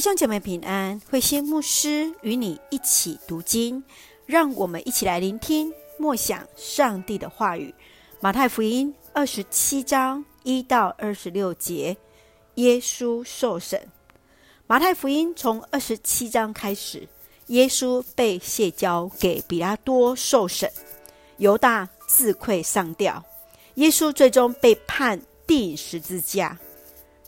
弟兄姐妹平安，慧馨牧师与你一起读经，让我们一起来聆听默想上帝的话语。马太福音二十七章一到二十六节，耶稣受审。马太福音从二十七章开始，耶稣被卸交给彼拉多受审，犹大自愧上吊，耶稣最终被判钉十字架。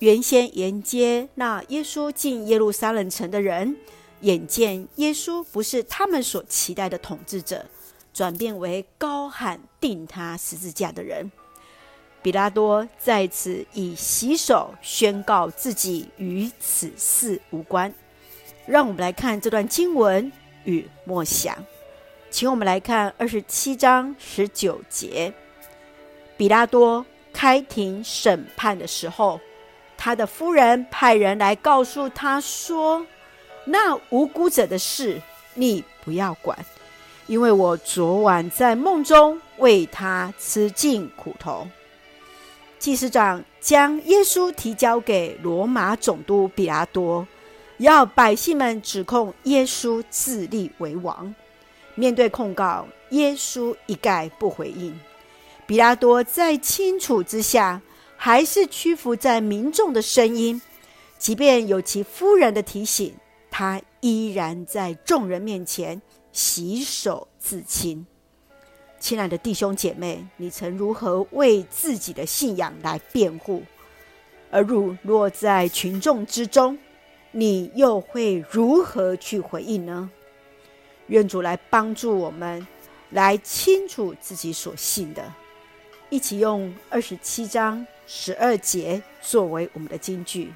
原先迎接那耶稣进耶路撒冷城的人，眼见耶稣不是他们所期待的统治者，转变为高喊钉他十字架的人。彼拉多在此以洗手宣告自己与此事无关。让我们来看这段经文与默想，请我们来看二十七章十九节。彼拉多开庭审判的时候。他的夫人派人来告诉他说：“那无辜者的事，你不要管，因为我昨晚在梦中为他吃尽苦头。”祭司长将耶稣提交给罗马总督比拉多，要百姓们指控耶稣自立为王。面对控告，耶稣一概不回应。比拉多在清楚之下。还是屈服在民众的声音，即便有其夫人的提醒，他依然在众人面前洗手自清。亲爱的弟兄姐妹，你曾如何为自己的信仰来辩护？而如落在群众之中，你又会如何去回应呢？愿主来帮助我们，来清楚自己所信的。一起用二十七章十二节作为我们的金句。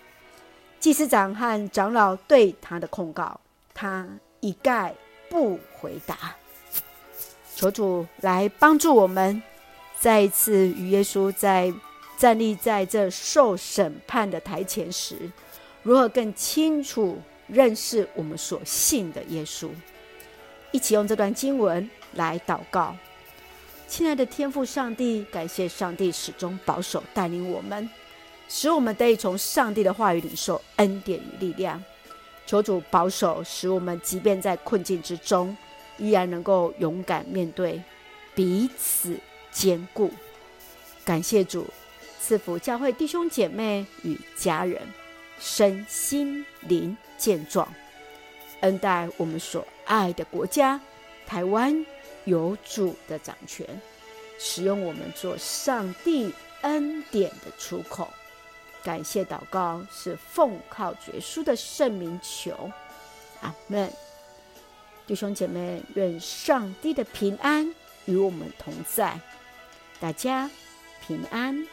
祭司长和长老对他的控告，他一概不回答。求主来帮助我们，再一次与耶稣在站立在这受审判的台前时，如何更清楚认识我们所信的耶稣。一起用这段经文来祷告。亲爱的天父上帝，感谢上帝始终保守带领我们，使我们得以从上帝的话语领受恩典与力量。求主保守，使我们即便在困境之中，依然能够勇敢面对，彼此坚固。感谢主赐福教会弟兄姐妹与家人身心灵健壮，恩待我们所爱的国家台湾。有主的掌权，使用我们做上帝恩典的出口。感谢祷告是奉靠主耶稣的圣名求，阿门。弟兄姐妹，愿上帝的平安与我们同在，大家平安。